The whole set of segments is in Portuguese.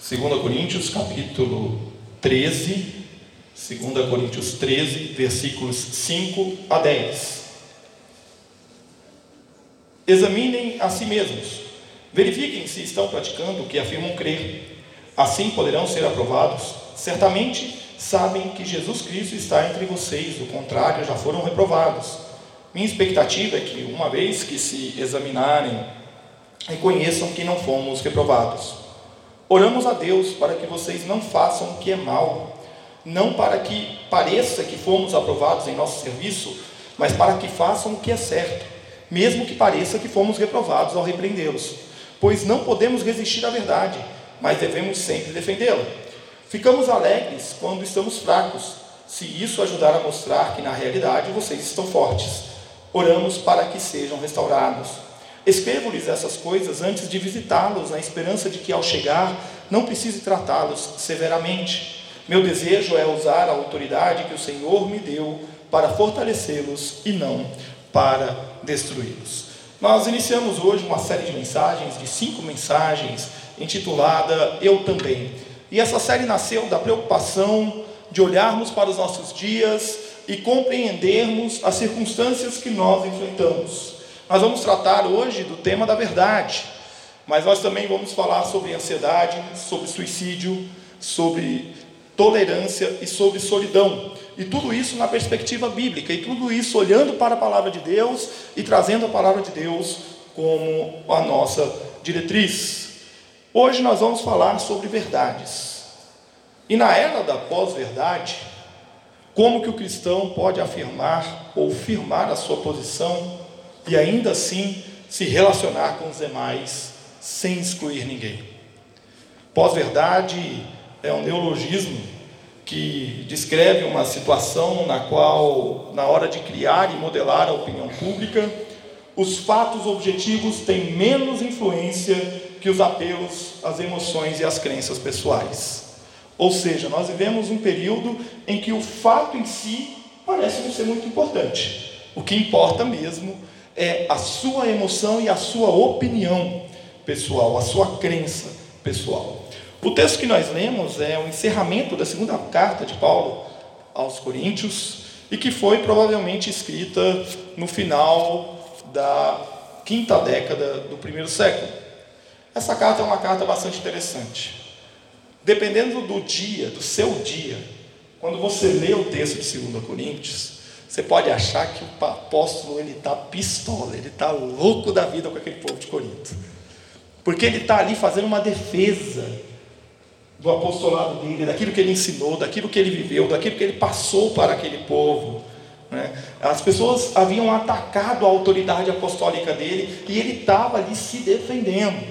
2 Coríntios capítulo 13, 2 Coríntios 13, versículos 5 a 10. Examinem a si mesmos, verifiquem se estão praticando o que afirmam crer, assim poderão ser aprovados. Certamente sabem que Jesus Cristo está entre vocês, do contrário, já foram reprovados. Minha expectativa é que, uma vez que se examinarem, reconheçam que não fomos reprovados. Oramos a Deus para que vocês não façam o que é mal, não para que pareça que fomos aprovados em nosso serviço, mas para que façam o que é certo, mesmo que pareça que fomos reprovados ao repreendê-los. Pois não podemos resistir à verdade, mas devemos sempre defendê-la. Ficamos alegres quando estamos fracos, se isso ajudar a mostrar que na realidade vocês estão fortes. Oramos para que sejam restaurados. Escrevo-lhes essas coisas antes de visitá-los, na esperança de que, ao chegar, não precise tratá-los severamente. Meu desejo é usar a autoridade que o Senhor me deu para fortalecê-los e não para destruí-los. Nós iniciamos hoje uma série de mensagens, de cinco mensagens, intitulada Eu Também. E essa série nasceu da preocupação de olharmos para os nossos dias e compreendermos as circunstâncias que nós enfrentamos. Nós vamos tratar hoje do tema da verdade, mas nós também vamos falar sobre ansiedade, sobre suicídio, sobre tolerância e sobre solidão. E tudo isso na perspectiva bíblica, e tudo isso olhando para a palavra de Deus e trazendo a palavra de Deus como a nossa diretriz. Hoje nós vamos falar sobre verdades. E na era da pós-verdade, como que o cristão pode afirmar ou firmar a sua posição e ainda assim se relacionar com os demais sem excluir ninguém. Pós-verdade é um neologismo que descreve uma situação na qual, na hora de criar e modelar a opinião pública, os fatos objetivos têm menos influência que os apelos às emoções e às crenças pessoais. Ou seja, nós vivemos um período em que o fato em si parece não ser muito importante. O que importa mesmo é a sua emoção e a sua opinião pessoal, a sua crença pessoal. O texto que nós lemos é o encerramento da segunda carta de Paulo aos Coríntios e que foi provavelmente escrita no final da quinta década do primeiro século. Essa carta é uma carta bastante interessante. Dependendo do dia, do seu dia, quando você lê o texto de 2 Coríntios, você pode achar que o apóstolo ele está pistola, ele está louco da vida com aquele povo de Corinto, porque ele está ali fazendo uma defesa do apostolado dele, daquilo que ele ensinou, daquilo que ele viveu, daquilo que ele passou para aquele povo. Né? As pessoas haviam atacado a autoridade apostólica dele e ele estava ali se defendendo.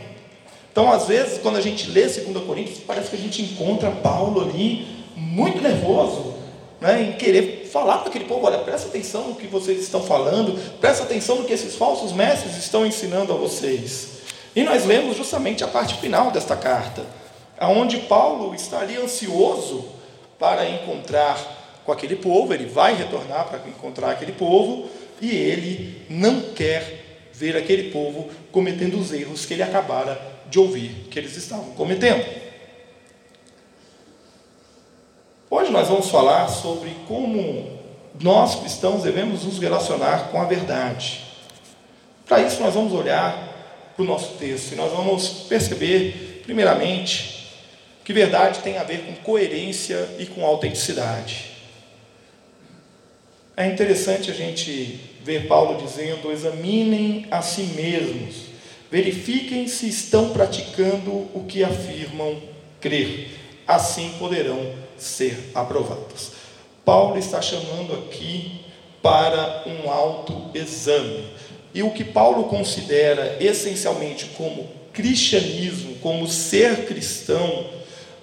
Então, às vezes, quando a gente lê 2 Coríntios, parece que a gente encontra Paulo ali muito nervoso, né, em querer falar para aquele povo: olha, presta atenção no que vocês estão falando, presta atenção no que esses falsos mestres estão ensinando a vocês. E nós lemos justamente a parte final desta carta, aonde Paulo está ali ansioso para encontrar com aquele povo, ele vai retornar para encontrar aquele povo, e ele não quer ver aquele povo cometendo os erros que ele acabara de ouvir que eles estavam cometendo. Hoje nós vamos falar sobre como nós cristãos devemos nos relacionar com a verdade. Para isso, nós vamos olhar para o nosso texto e nós vamos perceber, primeiramente, que verdade tem a ver com coerência e com autenticidade. É interessante a gente ver Paulo dizendo: examinem a si mesmos, verifiquem se estão praticando o que afirmam crer, assim poderão ser aprovados. Paulo está chamando aqui para um autoexame. E o que Paulo considera essencialmente como cristianismo, como ser cristão,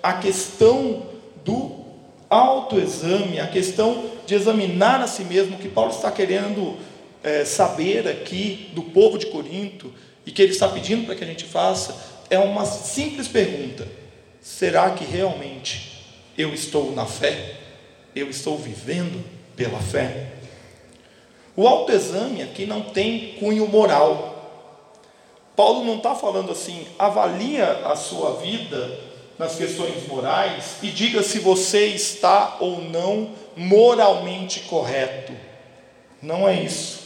a questão do autoexame, a questão de examinar a si mesmo, que Paulo está querendo é, saber aqui do povo de Corinto, e que ele está pedindo para que a gente faça, é uma simples pergunta: será que realmente eu estou na fé? Eu estou vivendo pela fé? O autoexame aqui não tem cunho moral. Paulo não está falando assim, avalia a sua vida nas questões morais e diga se você está ou não moralmente correto. Não é isso.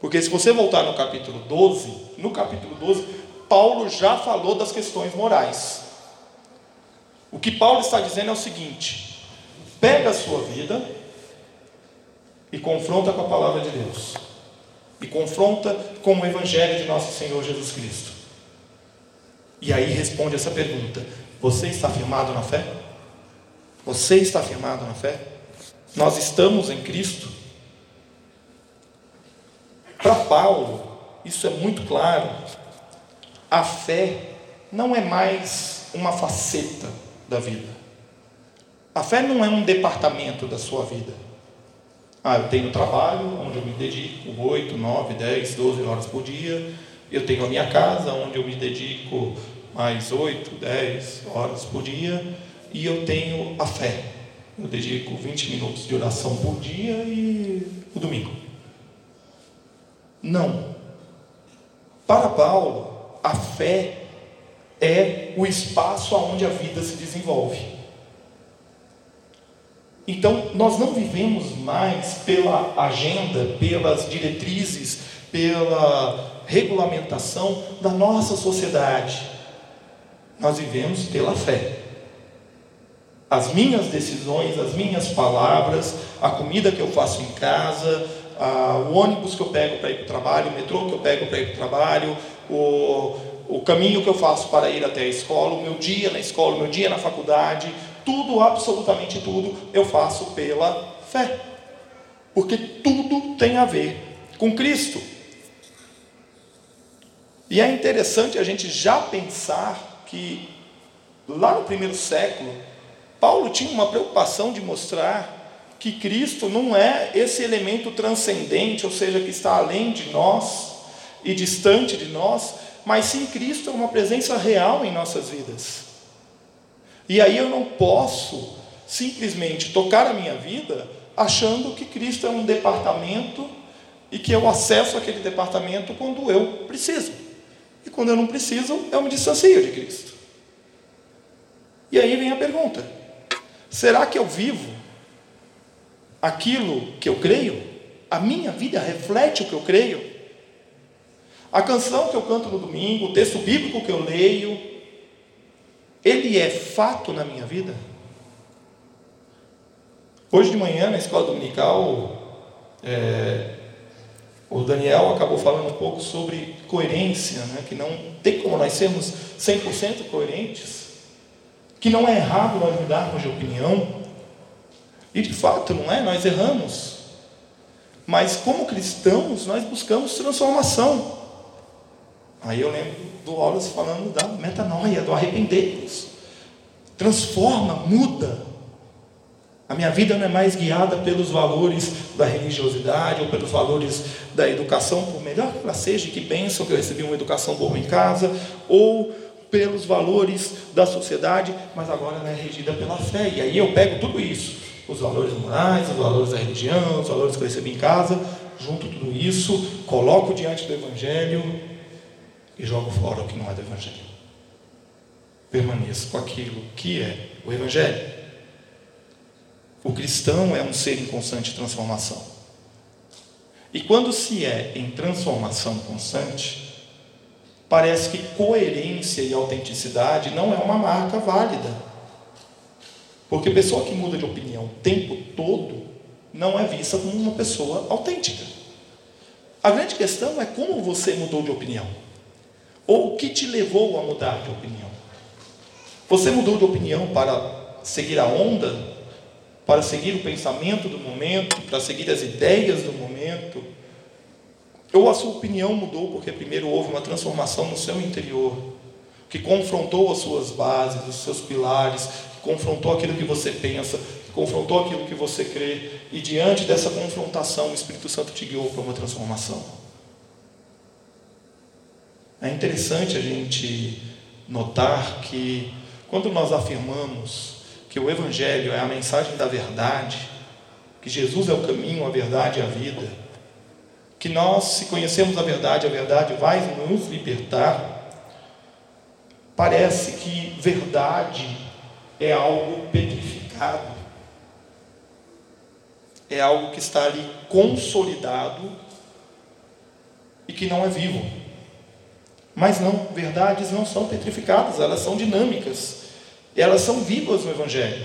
Porque se você voltar no capítulo 12, no capítulo 12, Paulo já falou das questões morais. O que Paulo está dizendo é o seguinte: pega a sua vida e confronta com a palavra de Deus, e confronta com o Evangelho de nosso Senhor Jesus Cristo. E aí responde essa pergunta: você está firmado na fé? Você está firmado na fé? Nós estamos em Cristo? Para Paulo, isso é muito claro. A fé não é mais uma faceta da vida. A fé não é um departamento da sua vida. Ah, eu tenho trabalho onde eu me dedico 8, 9, 10, 12 horas por dia. Eu tenho a minha casa onde eu me dedico mais 8, 10 horas por dia, e eu tenho a fé. Eu dedico 20 minutos de oração por dia e o domingo. Não. Para Paulo, a fé é o espaço onde a vida se desenvolve. Então, nós não vivemos mais pela agenda, pelas diretrizes, pela regulamentação da nossa sociedade nós vivemos pela fé. As minhas decisões, as minhas palavras, a comida que eu faço em casa, a, o ônibus que eu pego para ir para o trabalho, o metrô que eu pego para ir para o trabalho, o, o caminho que eu faço para ir até a escola, o meu dia na escola, o meu dia na faculdade, tudo, absolutamente tudo, eu faço pela fé. Porque tudo tem a ver com Cristo. E é interessante a gente já pensar que lá no primeiro século, Paulo tinha uma preocupação de mostrar que Cristo não é esse elemento transcendente, ou seja, que está além de nós e distante de nós, mas sim Cristo é uma presença real em nossas vidas. E aí eu não posso simplesmente tocar a minha vida achando que Cristo é um departamento e que eu acesso aquele departamento quando eu preciso. E quando eu não preciso, eu me distancio de Cristo. E aí vem a pergunta: será que eu vivo aquilo que eu creio? A minha vida reflete o que eu creio? A canção que eu canto no domingo, o texto bíblico que eu leio, ele é fato na minha vida? Hoje de manhã, na escola dominical, é, o Daniel acabou falando um pouco sobre coerência, né? que não tem como nós sermos 100% coerentes, que não é errado nós mudarmos de opinião, e de fato não é, nós erramos, mas como cristãos nós buscamos transformação. Aí eu lembro do Wallace falando da metanoia, do arrepender-nos. Transforma, muda. A minha vida não é mais guiada pelos valores da religiosidade ou pelos valores da educação, por melhor que ela seja, que pensam que eu recebi uma educação boa em casa, ou pelos valores da sociedade, mas agora ela é regida pela fé. E aí eu pego tudo isso, os valores morais, os valores da religião, os valores que eu recebi em casa, junto tudo isso, coloco diante do Evangelho e jogo fora o que não é do Evangelho. Permaneço com aquilo que é o Evangelho. O cristão é um ser em constante transformação. E quando se é em transformação constante, parece que coerência e autenticidade não é uma marca válida. Porque pessoa que muda de opinião o tempo todo não é vista como uma pessoa autêntica. A grande questão é como você mudou de opinião. Ou o que te levou a mudar de opinião. Você mudou de opinião para seguir a onda para seguir o pensamento do momento, para seguir as ideias do momento. Ou a sua opinião mudou porque primeiro houve uma transformação no seu interior, que confrontou as suas bases, os seus pilares, que confrontou aquilo que você pensa, que confrontou aquilo que você crê, e diante dessa confrontação, o Espírito Santo te guiou para uma transformação. É interessante a gente notar que quando nós afirmamos que o Evangelho é a mensagem da verdade, que Jesus é o caminho, a verdade e a vida, que nós, se conhecemos a verdade, a verdade vai nos libertar, parece que verdade é algo petrificado, é algo que está ali consolidado e que não é vivo. Mas não, verdades não são petrificadas, elas são dinâmicas, elas são vivas no Evangelho.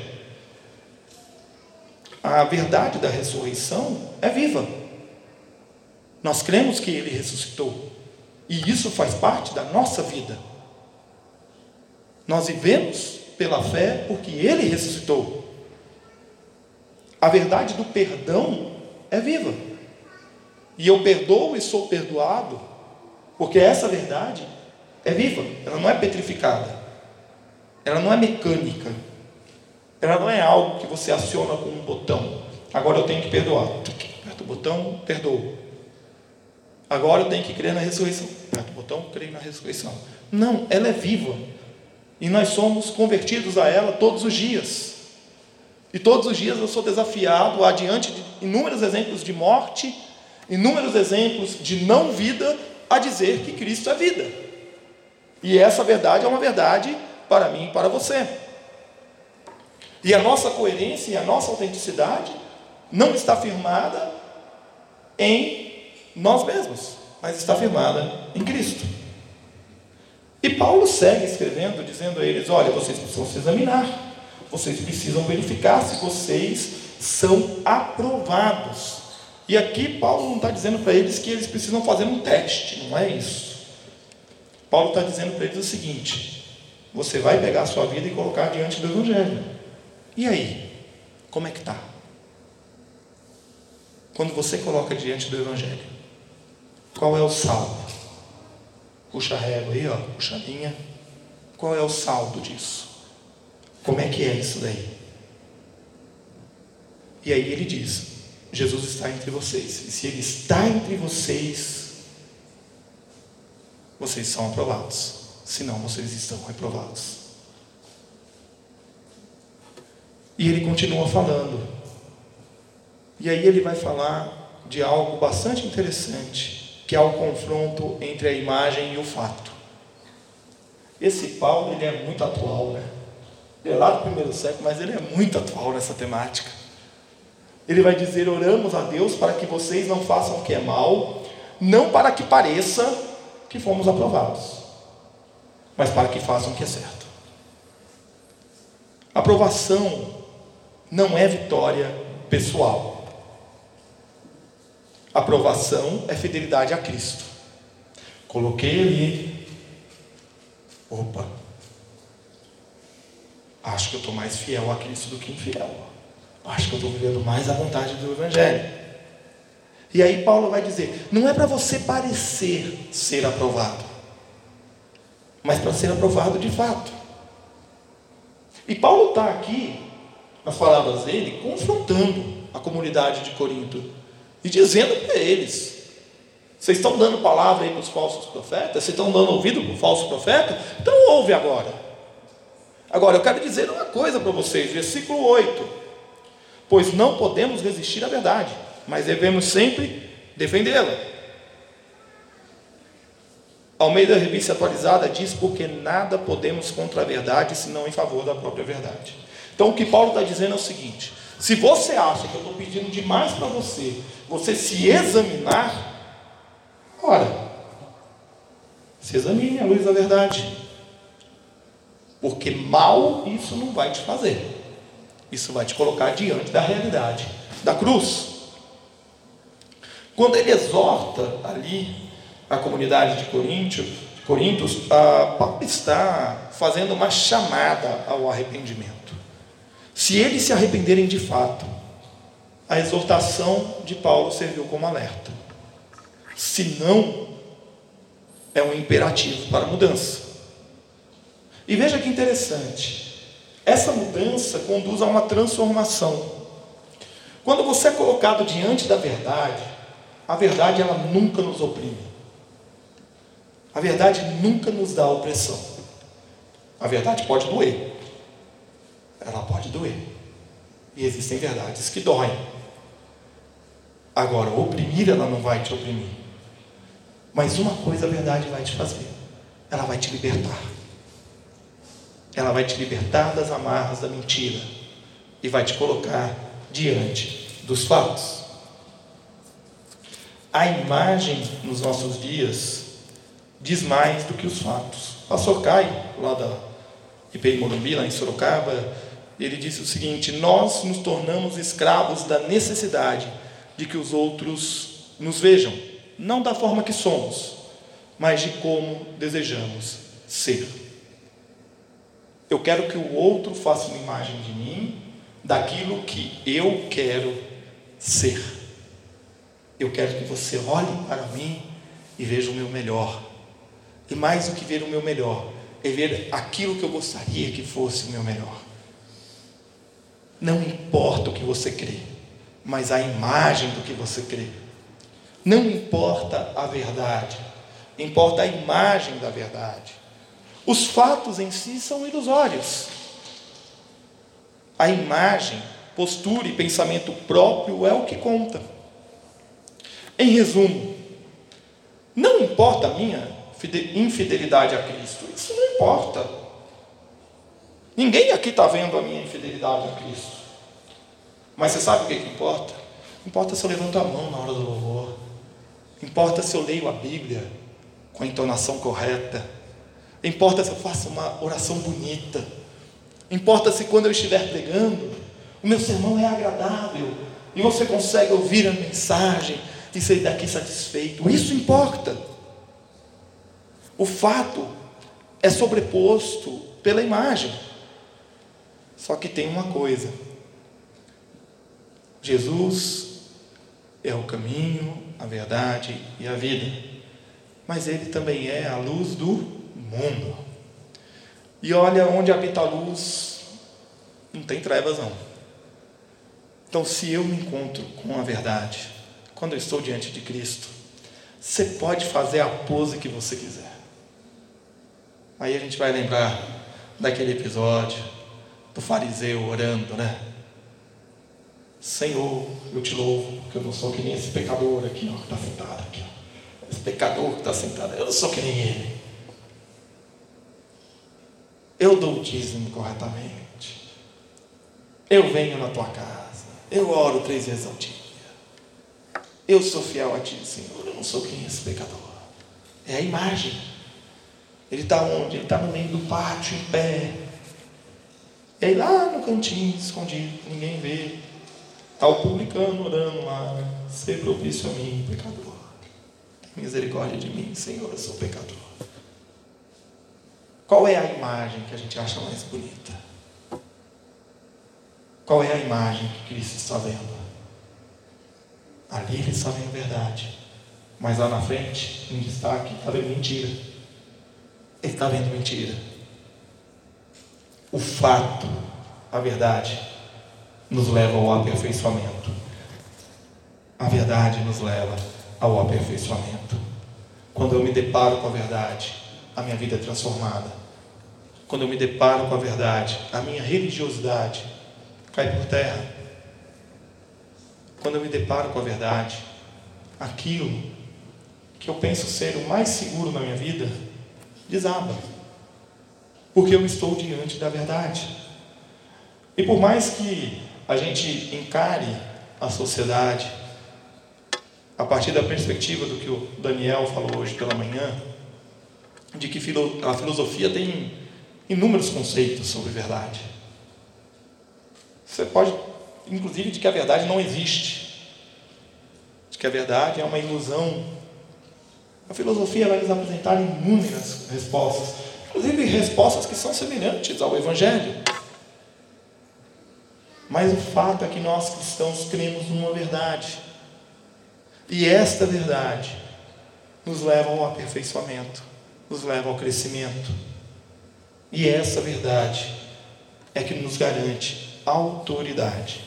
A verdade da ressurreição é viva. Nós cremos que ele ressuscitou. E isso faz parte da nossa vida. Nós vivemos pela fé porque ele ressuscitou. A verdade do perdão é viva. E eu perdoo e sou perdoado, porque essa verdade é viva, ela não é petrificada, ela não é mecânica, ela não é algo que você aciona com um botão. Agora eu tenho que perdoar. Aperta o botão, perdoo. Agora eu tenho que crer na ressurreição. Aperta o botão, creio na ressurreição. Não, ela é viva. E nós somos convertidos a ela todos os dias. E todos os dias eu sou desafiado adiante de inúmeros exemplos de morte, inúmeros exemplos de não vida, a dizer que Cristo é vida. E essa verdade é uma verdade para mim e para você. E a nossa coerência e a nossa autenticidade não está firmada em nós mesmos, mas está firmada em Cristo. E Paulo segue escrevendo, dizendo a eles: olha, vocês precisam se examinar, vocês precisam verificar se vocês são aprovados. E aqui Paulo não está dizendo para eles que eles precisam fazer um teste, não é isso. Paulo está dizendo para eles o seguinte: você vai pegar a sua vida e colocar diante do Evangelho. E aí? Como é que está? Quando você coloca diante do Evangelho, qual é o saldo? Puxa a régua aí, ó, puxa a linha. Qual é o saldo disso? Como é que é isso daí? E aí ele diz: Jesus está entre vocês. E se ele está entre vocês, vocês são aprovados. Senão vocês estão reprovados. E ele continua falando. E aí ele vai falar de algo bastante interessante que é o confronto entre a imagem e o fato. Esse Paulo ele é muito atual, né? Ele é lá do primeiro século, mas ele é muito atual nessa temática. Ele vai dizer: oramos a Deus para que vocês não façam o que é mal, não para que pareça que fomos aprovados, mas para que façam o que é certo. Aprovação não é vitória pessoal. Aprovação é fidelidade a Cristo. Coloquei ali. Opa. Acho que eu estou mais fiel a Cristo do que infiel. Acho que eu estou vivendo mais a vontade do Evangelho. E aí Paulo vai dizer: não é para você parecer ser aprovado, mas para ser aprovado de fato. E Paulo está aqui, nas palavras dele, confrontando a comunidade de Corinto e dizendo para eles: vocês estão dando palavra aí para os falsos profetas? Vocês estão dando ouvido para o falso profeta? Então ouve agora. Agora eu quero dizer uma coisa para vocês, versículo 8: Pois não podemos resistir à verdade, mas devemos sempre defendê-la. Ao meio da revista atualizada diz: Porque nada podemos contra a verdade, senão em favor da própria verdade. Então o que Paulo está dizendo é o seguinte: se você acha que eu estou pedindo demais para você, você se examinar, ora, se examine à luz da verdade. Porque mal isso não vai te fazer. Isso vai te colocar diante da realidade da cruz. Quando ele exorta ali a comunidade de Coríntios, Coríntios, Paulo está fazendo uma chamada ao arrependimento. Se eles se arrependerem de fato, a exortação de Paulo serviu como alerta. Se não, é um imperativo para mudança. E veja que interessante. Essa mudança conduz a uma transformação. Quando você é colocado diante da verdade, a verdade ela nunca nos oprime. A verdade nunca nos dá opressão. A verdade pode doer. Ela pode doer. E existem verdades que doem. Agora, oprimir ela não vai te oprimir. Mas uma coisa a verdade vai te fazer: ela vai te libertar. Ela vai te libertar das amarras da mentira e vai te colocar diante dos fatos. A imagem nos nossos dias diz mais do que os fatos. Pastor Caio, lá da IPI Morumbi, lá em Sorocaba, ele disse o seguinte: Nós nos tornamos escravos da necessidade de que os outros nos vejam, não da forma que somos, mas de como desejamos ser. Eu quero que o outro faça uma imagem de mim, daquilo que eu quero ser. Eu quero que você olhe para mim e veja o meu melhor. E mais do que ver o meu melhor, é ver aquilo que eu gostaria que fosse o meu melhor. Não importa o que você crê mas a imagem do que você crê. Não importa a verdade, importa a imagem da verdade. Os fatos em si são ilusórios. A imagem, postura e pensamento próprio é o que conta. Em resumo, não importa a minha infidelidade a Cristo, isso não importa. Ninguém aqui está vendo a minha infidelidade a Cristo. Mas você sabe o que, que importa? Importa se eu levanto a mão na hora do louvor. Importa se eu leio a Bíblia com a entonação correta. Importa se eu faço uma oração bonita. Importa se quando eu estiver pregando, o meu sermão é agradável e você consegue ouvir a mensagem e sair daqui satisfeito. Isso importa. O fato é sobreposto pela imagem. Só que tem uma coisa Jesus é o caminho, a verdade e a vida, mas Ele também é a luz do mundo. E olha, onde habita a luz, não tem trevas não. Então, se eu me encontro com a verdade, quando eu estou diante de Cristo, você pode fazer a pose que você quiser. Aí a gente vai lembrar daquele episódio do fariseu orando, né? Senhor, eu te louvo, porque eu não sou que nem esse pecador aqui, ó, que está sentado aqui. Ó. Esse pecador que está sentado, eu não sou que nem ele. Eu dou o dízimo corretamente. Eu venho na tua casa. Eu oro três vezes ao dia. Eu sou fiel a ti, Senhor. Eu não sou que nem esse pecador. É a imagem. Ele está onde? Ele está no meio do pátio, em pé. E aí lá no cantinho, escondido, ninguém vê. Está o publicano orando lá, né? ser propício a mim, pecador. Misericórdia de mim, Senhor, eu sou pecador. Qual é a imagem que a gente acha mais bonita? Qual é a imagem que Cristo está vendo? Ali ele está vendo verdade. Mas lá na frente, em destaque, está vendo mentira. Ele está vendo mentira. O fato, a verdade, nos leva ao aperfeiçoamento. A verdade nos leva ao aperfeiçoamento. Quando eu me deparo com a verdade, a minha vida é transformada. Quando eu me deparo com a verdade, a minha religiosidade cai por terra. Quando eu me deparo com a verdade, aquilo que eu penso ser o mais seguro na minha vida desaba. Porque eu estou diante da verdade. E por mais que a gente encare a sociedade a partir da perspectiva do que o Daniel falou hoje pela manhã, de que a filosofia tem inúmeros conceitos sobre verdade. Você pode, inclusive, de que a verdade não existe, de que a verdade é uma ilusão. A filosofia vai nos apresentar inúmeras respostas, inclusive respostas que são semelhantes ao Evangelho. Mas o fato é que nós cristãos cremos numa verdade. E esta verdade nos leva ao aperfeiçoamento, nos leva ao crescimento. E essa verdade é que nos garante autoridade.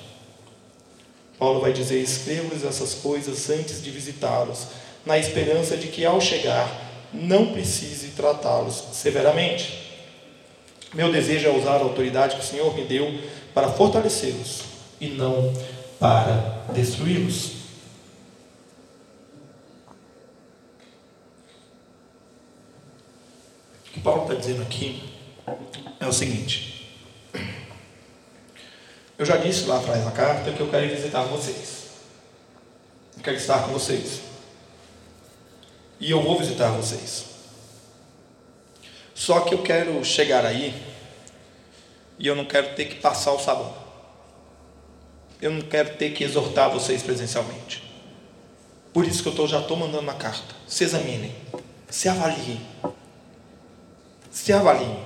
Paulo vai dizer: escrevo-lhes essas coisas antes de visitá-los, na esperança de que ao chegar não precise tratá-los severamente. Meu desejo é usar a autoridade que o Senhor me deu para fortalecê-los e não para destruí-los. O que Paulo está dizendo aqui é o seguinte: eu já disse lá atrás na carta que eu quero visitar vocês, eu quero estar com vocês, e eu vou visitar vocês. Só que eu quero chegar aí e eu não quero ter que passar o sabão. Eu não quero ter que exortar vocês presencialmente. Por isso que eu tô, já estou mandando uma carta. Se examinem, se avaliem. Se avaliem.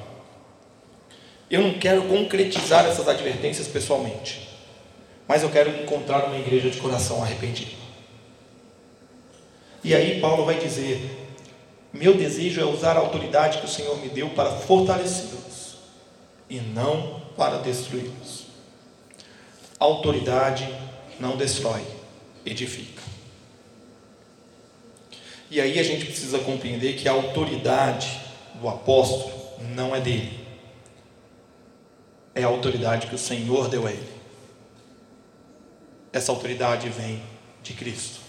Eu não quero concretizar essas advertências pessoalmente, mas eu quero encontrar uma igreja de coração arrependido. E aí Paulo vai dizer: meu desejo é usar a autoridade que o Senhor me deu para fortalecê-los e não para destruí-los. Autoridade não destrói, edifica. E aí a gente precisa compreender que a autoridade do apóstolo não é dele, é a autoridade que o Senhor deu a ele. Essa autoridade vem de Cristo.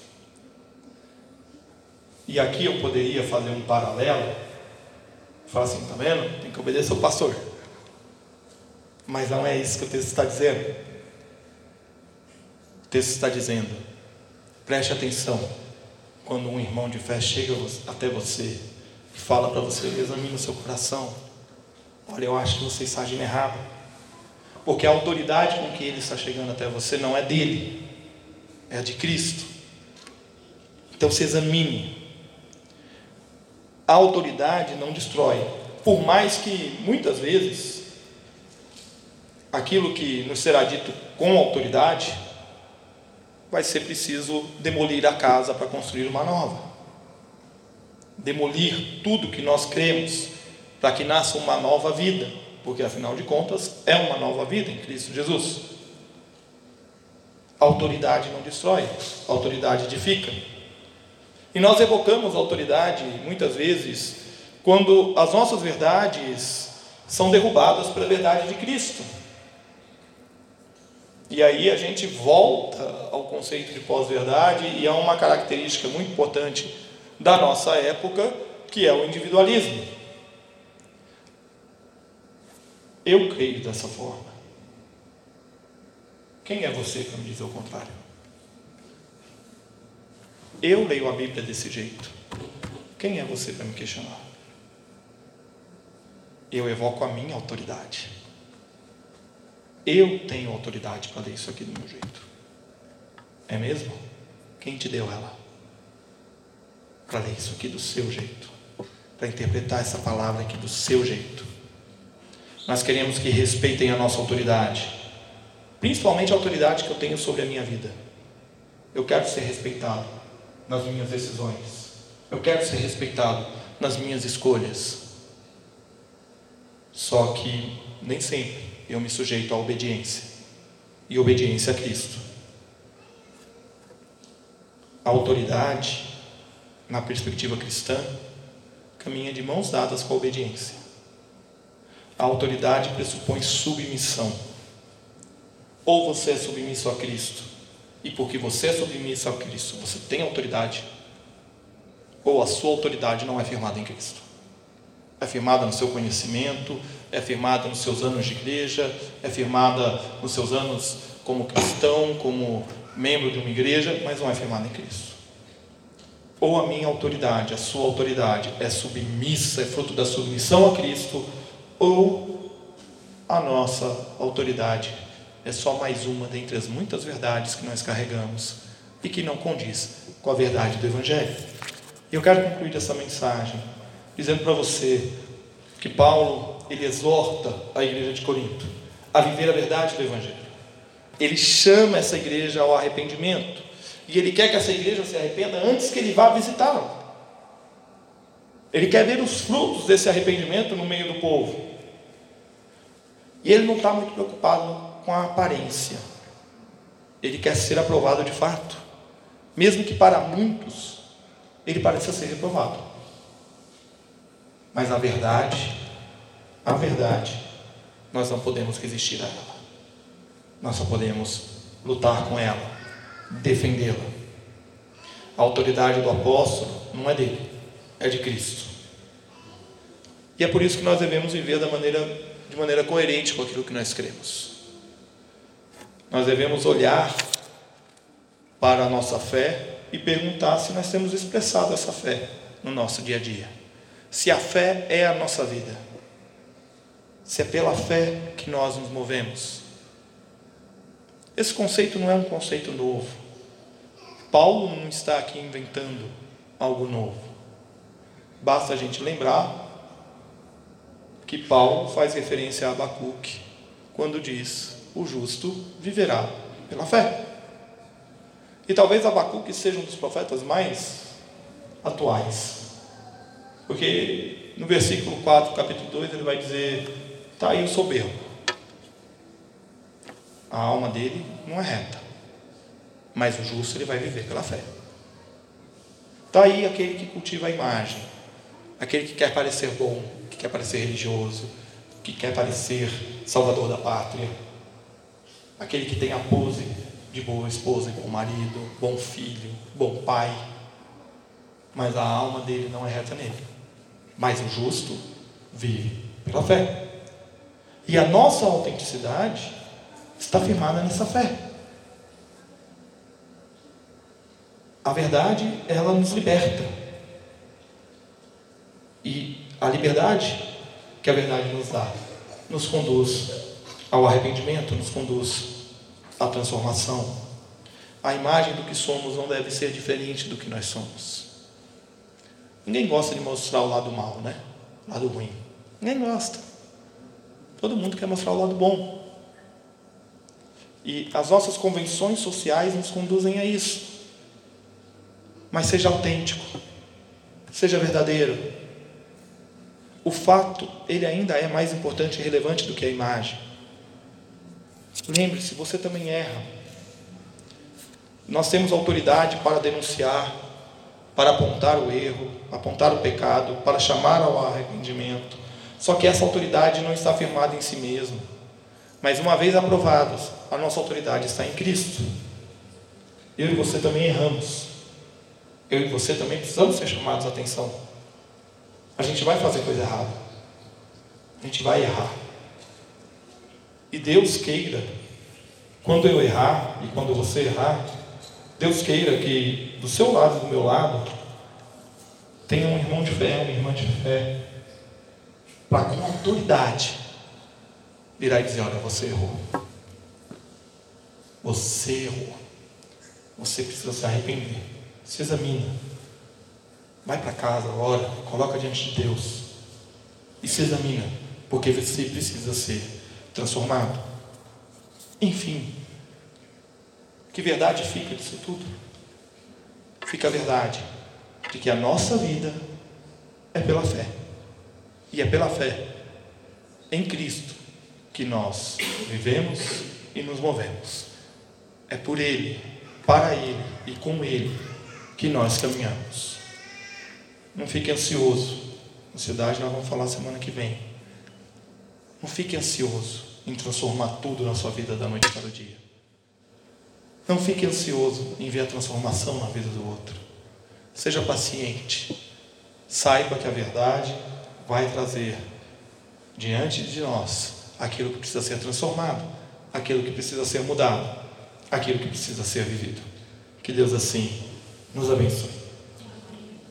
E aqui eu poderia fazer um paralelo, falar assim, tá vendo? Tem que obedecer o pastor. Mas não é isso que o texto está dizendo. O texto está dizendo, preste atenção, quando um irmão de fé chega até você e fala para você, examine o seu coração. Olha, eu acho que você está agindo errado. Porque a autoridade com que ele está chegando até você não é dele, é a de Cristo. Então se examine a autoridade não destrói. Por mais que muitas vezes aquilo que nos será dito com autoridade vai ser preciso demolir a casa para construir uma nova. Demolir tudo que nós cremos para que nasça uma nova vida, porque afinal de contas é uma nova vida em Cristo Jesus. A autoridade não destrói, a autoridade edifica. E nós evocamos a autoridade muitas vezes quando as nossas verdades são derrubadas pela verdade de Cristo. E aí a gente volta ao conceito de pós-verdade e é uma característica muito importante da nossa época, que é o individualismo. Eu creio dessa forma. Quem é você para me dizer o contrário? Eu leio a Bíblia desse jeito. Quem é você para me questionar? Eu evoco a minha autoridade. Eu tenho autoridade para ler isso aqui do meu jeito. É mesmo? Quem te deu ela? Para ler isso aqui do seu jeito. Para interpretar essa palavra aqui do seu jeito. Nós queremos que respeitem a nossa autoridade. Principalmente a autoridade que eu tenho sobre a minha vida. Eu quero ser respeitado nas minhas decisões. Eu quero ser respeitado nas minhas escolhas. Só que nem sempre eu me sujeito à obediência e obediência a Cristo. A autoridade, na perspectiva cristã, caminha de mãos dadas com a obediência. A autoridade pressupõe submissão. Ou você é submisso a Cristo, e porque você é submisso a Cristo, você tem autoridade, ou a sua autoridade não é firmada em Cristo. É firmada no seu conhecimento, é firmada nos seus anos de igreja, é firmada nos seus anos como cristão, como membro de uma igreja, mas não é firmada em Cristo. Ou a minha autoridade, a sua autoridade é submissa, é fruto da submissão a Cristo, ou a nossa autoridade é só mais uma dentre as muitas verdades que nós carregamos e que não condiz com a verdade do Evangelho. E eu quero concluir essa mensagem dizendo para você que Paulo ele exorta a igreja de Corinto a viver a verdade do Evangelho. Ele chama essa igreja ao arrependimento e ele quer que essa igreja se arrependa antes que ele vá visitá-la. Ele quer ver os frutos desse arrependimento no meio do povo. E ele não está muito preocupado com a aparência. Ele quer ser aprovado de fato. Mesmo que para muitos ele pareça ser reprovado. Mas a verdade, a verdade, nós não podemos resistir a ela. Nós só podemos lutar com ela, defendê-la. A autoridade do apóstolo não é dele, é de Cristo. E é por isso que nós devemos viver da maneira, de maneira coerente com aquilo que nós cremos. Nós devemos olhar para a nossa fé e perguntar se nós temos expressado essa fé no nosso dia a dia. Se a fé é a nossa vida. Se é pela fé que nós nos movemos. Esse conceito não é um conceito novo. Paulo não está aqui inventando algo novo. Basta a gente lembrar que Paulo faz referência a Abacuque quando diz: O justo viverá pela fé. E talvez Abacuque seja um dos profetas mais atuais. Porque no versículo 4, capítulo 2, ele vai dizer: Está aí o soberbo. A alma dele não é reta, mas o justo ele vai viver pela fé. Está aí aquele que cultiva a imagem, aquele que quer parecer bom, que quer parecer religioso, que quer parecer salvador da pátria, aquele que tem a pose de boa esposa bom marido, bom filho, bom pai, mas a alma dele não é reta nele. Mas o justo vive pela fé. E a nossa autenticidade está firmada nessa fé. A verdade, ela nos liberta. E a liberdade que a verdade nos dá nos conduz ao arrependimento, nos conduz a transformação. A imagem do que somos não deve ser diferente do que nós somos. Ninguém gosta de mostrar o lado mal, né? O lado ruim. Ninguém gosta. Todo mundo quer mostrar o lado bom. E as nossas convenções sociais nos conduzem a isso. Mas seja autêntico. Seja verdadeiro. O fato, ele ainda é mais importante e relevante do que a imagem. Lembre-se, você também erra. Nós temos autoridade para denunciar, para apontar o erro, apontar o pecado, para chamar ao arrependimento. Só que essa autoridade não está firmada em si mesma. Mas uma vez aprovados, a nossa autoridade está em Cristo. Eu e você também erramos. Eu e você também precisamos ser chamados a atenção. A gente vai fazer coisa errada. A gente vai errar. E Deus queira, quando eu errar e quando você errar, Deus queira que do seu lado do meu lado tenha um irmão de fé, uma irmã de fé, para com autoridade virar e dizer: Olha, você errou. Você errou. Você precisa se arrepender. Se examina. Vai para casa, ora, coloca diante de Deus. E se examina. Porque você precisa ser transformado. Enfim, que verdade fica disso tudo? Fica a verdade de que a nossa vida é pela fé. E é pela fé em Cristo que nós vivemos e nos movemos. É por Ele, para Ele e com Ele que nós caminhamos. Não fique ansioso. Ansiedade nós vamos falar semana que vem. Não fique ansioso em transformar tudo na sua vida da noite para o dia. Não fique ansioso em ver a transformação na vida do outro. Seja paciente. Saiba que a verdade vai trazer diante de nós aquilo que precisa ser transformado, aquilo que precisa ser mudado, aquilo que precisa ser vivido. Que Deus assim nos abençoe.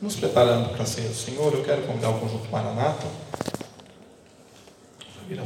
Nos preparando para a ceia do Senhor, eu quero convidar o conjunto Maranata. Mira,